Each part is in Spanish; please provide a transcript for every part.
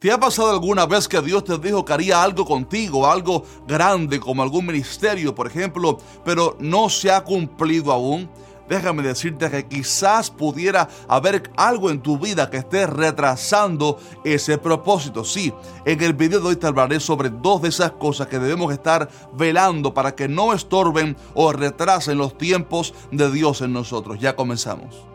¿Te ha pasado alguna vez que Dios te dijo que haría algo contigo, algo grande como algún ministerio, por ejemplo, pero no se ha cumplido aún? Déjame decirte que quizás pudiera haber algo en tu vida que esté retrasando ese propósito. Sí, en el video de hoy te hablaré sobre dos de esas cosas que debemos estar velando para que no estorben o retrasen los tiempos de Dios en nosotros. Ya comenzamos.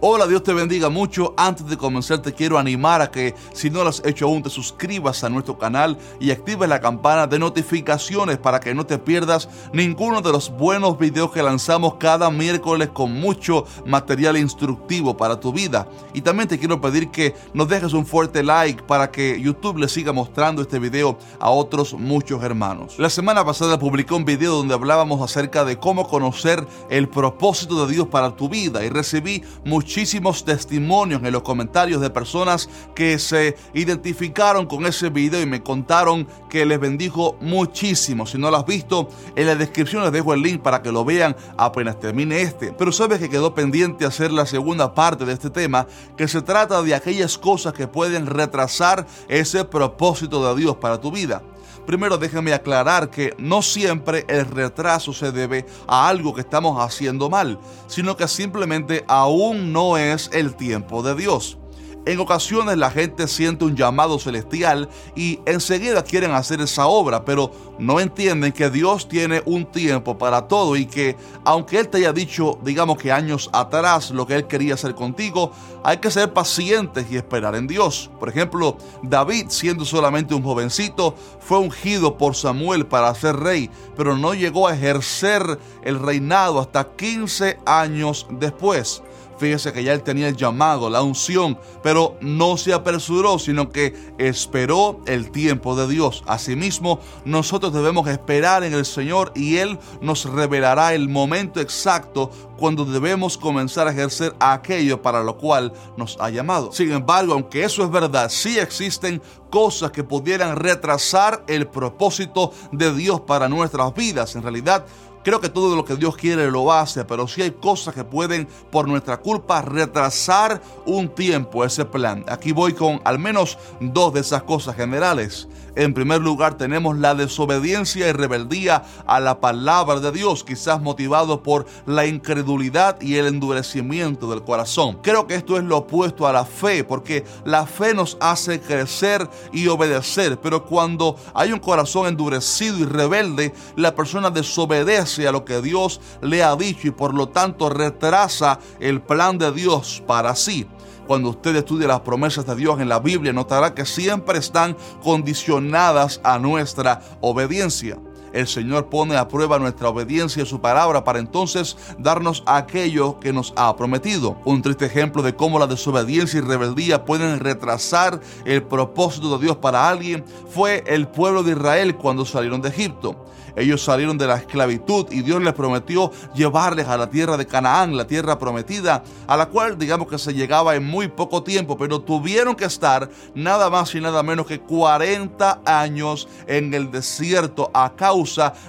Hola, Dios te bendiga mucho. Antes de comenzar te quiero animar a que si no lo has hecho aún te suscribas a nuestro canal y actives la campana de notificaciones para que no te pierdas ninguno de los buenos videos que lanzamos cada miércoles con mucho material instructivo para tu vida. Y también te quiero pedir que nos dejes un fuerte like para que YouTube le siga mostrando este video a otros muchos hermanos. La semana pasada publicé un video donde hablábamos acerca de cómo conocer el propósito de Dios para tu vida y recibí mucho muchísimos testimonios en los comentarios de personas que se identificaron con ese video y me contaron que les bendijo muchísimo. Si no lo has visto, en la descripción les dejo el link para que lo vean apenas termine este. Pero sabes que quedó pendiente hacer la segunda parte de este tema, que se trata de aquellas cosas que pueden retrasar ese propósito de Dios para tu vida. Primero déjame aclarar que no siempre el retraso se debe a algo que estamos haciendo mal, sino que simplemente aún no es el tiempo de Dios. En ocasiones la gente siente un llamado celestial y enseguida quieren hacer esa obra, pero no entienden que Dios tiene un tiempo para todo y que aunque Él te haya dicho, digamos que años atrás, lo que Él quería hacer contigo, hay que ser pacientes y esperar en Dios. Por ejemplo, David, siendo solamente un jovencito, fue ungido por Samuel para ser rey, pero no llegó a ejercer el reinado hasta 15 años después. Fíjese que ya él tenía el llamado, la unción, pero no se apresuró, sino que esperó el tiempo de Dios. Asimismo, nosotros debemos esperar en el Señor y Él nos revelará el momento exacto cuando debemos comenzar a ejercer aquello para lo cual nos ha llamado. Sin embargo, aunque eso es verdad, sí existen cosas que pudieran retrasar el propósito de Dios para nuestras vidas. En realidad, Creo que todo lo que Dios quiere lo hace, pero sí hay cosas que pueden por nuestra culpa retrasar un tiempo ese plan. Aquí voy con al menos dos de esas cosas generales. En primer lugar tenemos la desobediencia y rebeldía a la palabra de Dios, quizás motivado por la incredulidad y el endurecimiento del corazón. Creo que esto es lo opuesto a la fe, porque la fe nos hace crecer y obedecer, pero cuando hay un corazón endurecido y rebelde, la persona desobedece a lo que Dios le ha dicho y por lo tanto retrasa el plan de Dios para sí. Cuando usted estudie las promesas de Dios en la Biblia, notará que siempre están condicionadas a nuestra obediencia. El Señor pone a prueba nuestra obediencia a su palabra para entonces darnos aquello que nos ha prometido. Un triste ejemplo de cómo la desobediencia y rebeldía pueden retrasar el propósito de Dios para alguien fue el pueblo de Israel cuando salieron de Egipto. Ellos salieron de la esclavitud y Dios les prometió llevarles a la tierra de Canaán, la tierra prometida, a la cual digamos que se llegaba en muy poco tiempo, pero tuvieron que estar nada más y nada menos que 40 años en el desierto a causa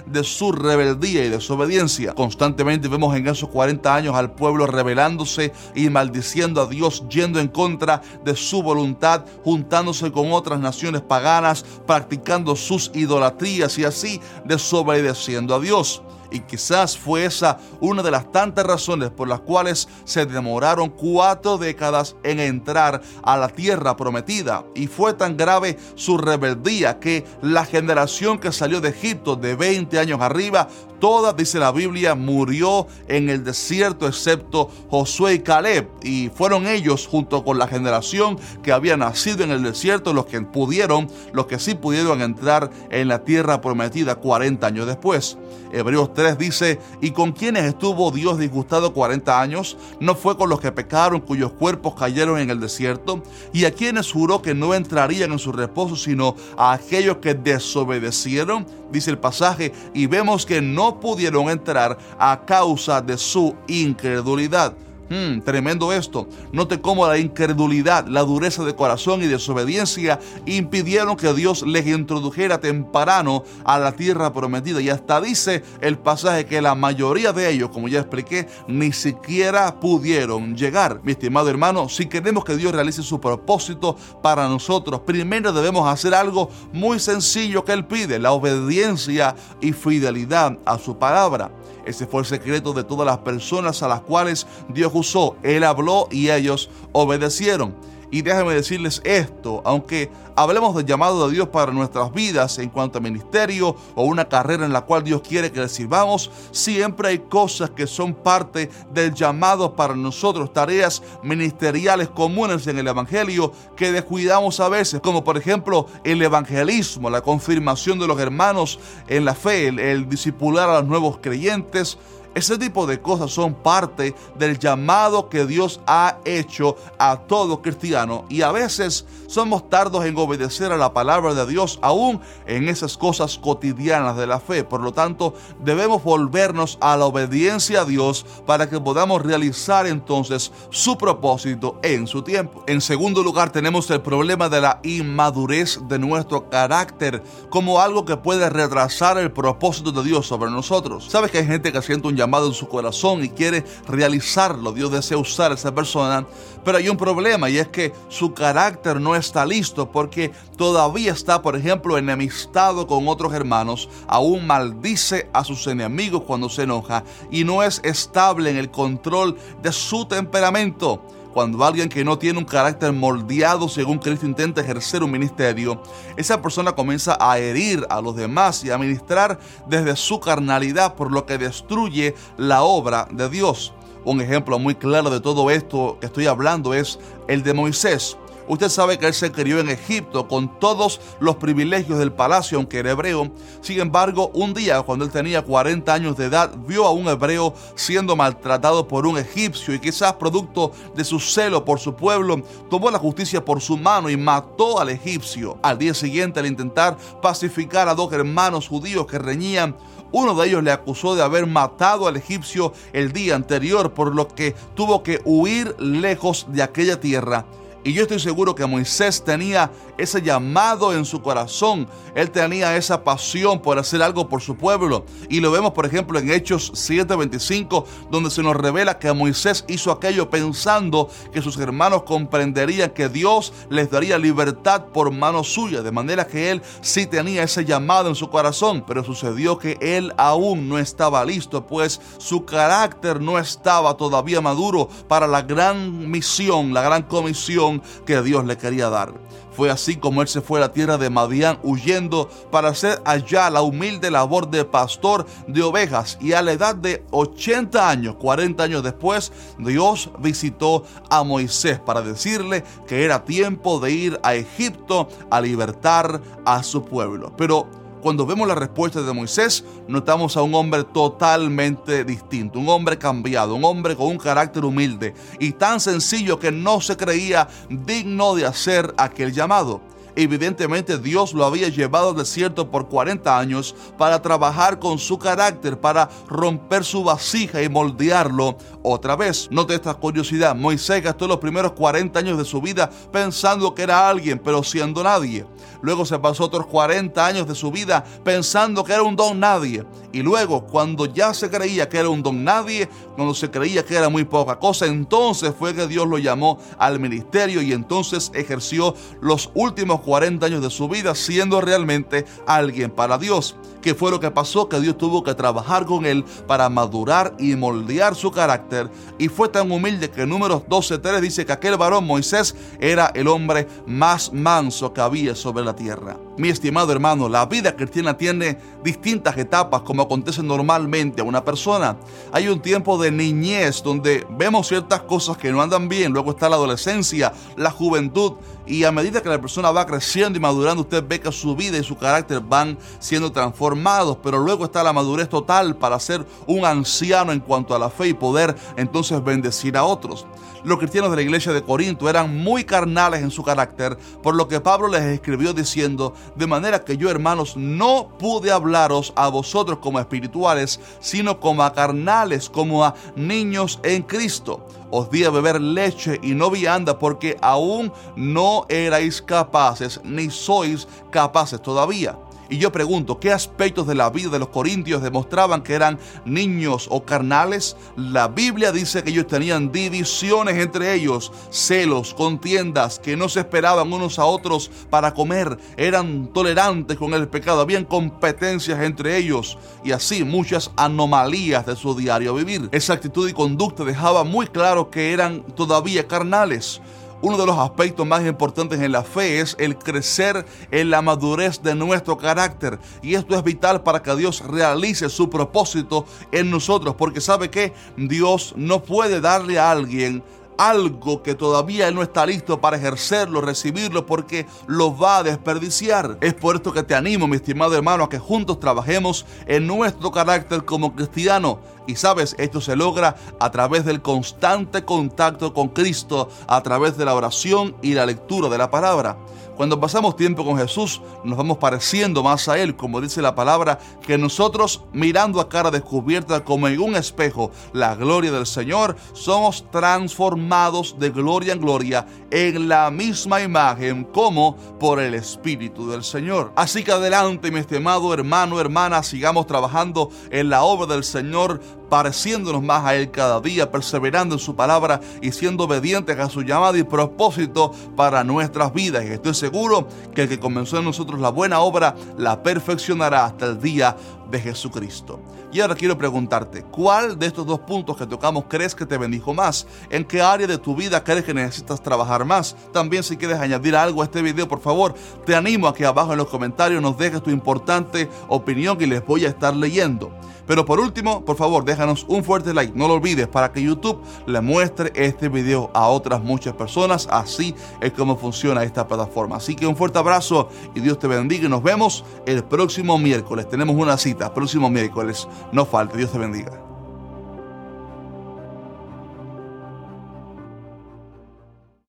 de su rebeldía y desobediencia. Constantemente vemos en esos 40 años al pueblo rebelándose y maldiciendo a Dios, yendo en contra de su voluntad, juntándose con otras naciones paganas, practicando sus idolatrías y así desobedeciendo obedeciendo a Dios. Y quizás fue esa una de las tantas razones por las cuales se demoraron cuatro décadas en entrar a la tierra prometida. Y fue tan grave su rebeldía que la generación que salió de Egipto de 20 años arriba Toda, dice la Biblia, murió en el desierto excepto Josué y Caleb. Y fueron ellos, junto con la generación que había nacido en el desierto, los que pudieron, los que sí pudieron entrar en la tierra prometida 40 años después. Hebreos 3 dice, ¿y con quienes estuvo Dios disgustado 40 años? ¿No fue con los que pecaron, cuyos cuerpos cayeron en el desierto? ¿Y a quienes juró que no entrarían en su reposo, sino a aquellos que desobedecieron? Dice el pasaje, y vemos que no pudieron entrar a causa de su incredulidad. Hmm, tremendo esto. Note cómo la incredulidad, la dureza de corazón y desobediencia impidieron que Dios les introdujera temprano a la tierra prometida. Y hasta dice el pasaje que la mayoría de ellos, como ya expliqué, ni siquiera pudieron llegar. Mi estimado hermano, si queremos que Dios realice su propósito para nosotros, primero debemos hacer algo muy sencillo que Él pide, la obediencia y fidelidad a su palabra. Ese fue el secreto de todas las personas a las cuales Dios usó. Él habló y ellos obedecieron. Y déjenme decirles esto, aunque hablemos del llamado de Dios para nuestras vidas en cuanto a ministerio o una carrera en la cual Dios quiere que le sirvamos, siempre hay cosas que son parte del llamado para nosotros, tareas ministeriales comunes en el Evangelio que descuidamos a veces, como por ejemplo el evangelismo, la confirmación de los hermanos en la fe, el, el discipular a los nuevos creyentes, ese tipo de cosas son parte del llamado que Dios ha hecho a todo cristiano y a veces somos tardos en obedecer a la palabra de Dios aún en esas cosas cotidianas de la fe. Por lo tanto, debemos volvernos a la obediencia a Dios para que podamos realizar entonces su propósito en su tiempo. En segundo lugar, tenemos el problema de la inmadurez de nuestro carácter como algo que puede retrasar el propósito de Dios sobre nosotros. ¿Sabes que hay gente que siente un llamado en su corazón y quiere realizarlo. Dios desea usar a esa persona, pero hay un problema y es que su carácter no está listo porque todavía está, por ejemplo, enemistado con otros hermanos, aún maldice a sus enemigos cuando se enoja y no es estable en el control de su temperamento. Cuando alguien que no tiene un carácter moldeado según Cristo intenta ejercer un ministerio, esa persona comienza a herir a los demás y a ministrar desde su carnalidad, por lo que destruye la obra de Dios. Un ejemplo muy claro de todo esto que estoy hablando es el de Moisés. Usted sabe que él se crió en Egipto con todos los privilegios del palacio, aunque era hebreo. Sin embargo, un día, cuando él tenía 40 años de edad, vio a un hebreo siendo maltratado por un egipcio y quizás producto de su celo por su pueblo, tomó la justicia por su mano y mató al egipcio. Al día siguiente, al intentar pacificar a dos hermanos judíos que reñían, uno de ellos le acusó de haber matado al egipcio el día anterior, por lo que tuvo que huir lejos de aquella tierra y yo estoy seguro que Moisés tenía ese llamado en su corazón. Él tenía esa pasión por hacer algo por su pueblo. Y lo vemos, por ejemplo, en Hechos 7:25, donde se nos revela que Moisés hizo aquello pensando que sus hermanos comprenderían que Dios les daría libertad por mano suya. De manera que él sí tenía ese llamado en su corazón. Pero sucedió que él aún no estaba listo, pues su carácter no estaba todavía maduro para la gran misión, la gran comisión que Dios le quería dar. Fue así como él se fue a la tierra de Madián huyendo para hacer allá la humilde labor de pastor de ovejas y a la edad de 80 años, 40 años después, Dios visitó a Moisés para decirle que era tiempo de ir a Egipto a libertar a su pueblo. Pero cuando vemos la respuesta de Moisés, notamos a un hombre totalmente distinto, un hombre cambiado, un hombre con un carácter humilde y tan sencillo que no se creía digno de hacer aquel llamado. Evidentemente Dios lo había llevado al desierto por 40 años para trabajar con su carácter, para romper su vasija y moldearlo otra vez. Note esta curiosidad, Moisés gastó los primeros 40 años de su vida pensando que era alguien, pero siendo nadie. Luego se pasó otros 40 años de su vida pensando que era un don nadie. Y luego, cuando ya se creía que era un don nadie, cuando se creía que era muy poca cosa, entonces fue que Dios lo llamó al ministerio y entonces ejerció los últimos 40 años de su vida siendo realmente alguien para Dios. ¿Qué fue lo que pasó? Que Dios tuvo que trabajar con él para madurar y moldear su carácter. Y fue tan humilde que en números 12.3 dice que aquel varón Moisés era el hombre más manso que había sobre la tierra. Mi estimado hermano, la vida cristiana tiene distintas etapas como acontece normalmente a una persona. Hay un tiempo de niñez donde vemos ciertas cosas que no andan bien, luego está la adolescencia, la juventud y a medida que la persona va creciendo y madurando, usted ve que su vida y su carácter van siendo transformados, pero luego está la madurez total para ser un anciano en cuanto a la fe y poder entonces bendecir a otros. Los cristianos de la iglesia de Corinto eran muy carnales en su carácter, por lo que Pablo les escribió diciendo, de manera que yo hermanos no pude hablaros a vosotros como espirituales, sino como a carnales, como a niños en Cristo. Os di a beber leche y no vianda porque aún no erais capaces, ni sois capaces todavía. Y yo pregunto, ¿qué aspectos de la vida de los corintios demostraban que eran niños o carnales? La Biblia dice que ellos tenían divisiones entre ellos, celos, contiendas, que no se esperaban unos a otros para comer, eran tolerantes con el pecado, habían competencias entre ellos y así muchas anomalías de su diario vivir. Esa actitud y conducta dejaba muy claro que eran todavía carnales. Uno de los aspectos más importantes en la fe es el crecer en la madurez de nuestro carácter. Y esto es vital para que Dios realice su propósito en nosotros. Porque sabe que Dios no puede darle a alguien algo que todavía él no está listo para ejercerlo, recibirlo, porque lo va a desperdiciar. Es por esto que te animo, mi estimado hermano, a que juntos trabajemos en nuestro carácter como cristiano. Y sabes, esto se logra a través del constante contacto con Cristo, a través de la oración y la lectura de la palabra. Cuando pasamos tiempo con Jesús, nos vamos pareciendo más a Él, como dice la palabra, que nosotros mirando a cara descubierta como en un espejo la gloria del Señor, somos transformados de gloria en gloria en la misma imagen como por el Espíritu del Señor. Así que adelante, mi estimado hermano, hermana, sigamos trabajando en la obra del Señor pareciéndonos más a Él cada día, perseverando en su palabra y siendo obedientes a su llamada y propósito para nuestras vidas. Y estoy seguro que el que comenzó en nosotros la buena obra la perfeccionará hasta el día de Jesucristo. Y ahora quiero preguntarte, ¿cuál de estos dos puntos que tocamos crees que te bendijo más? ¿En qué área de tu vida crees que necesitas trabajar más? También si quieres añadir algo a este video, por favor, te animo a que abajo en los comentarios nos dejes tu importante opinión y les voy a estar leyendo. Pero por último, por favor, déjanos un fuerte like, no lo olvides, para que YouTube le muestre este video a otras muchas personas. Así es como funciona esta plataforma. Así que un fuerte abrazo y Dios te bendiga y nos vemos el próximo miércoles. Tenemos una cita, próximo miércoles. No falte, Dios te bendiga.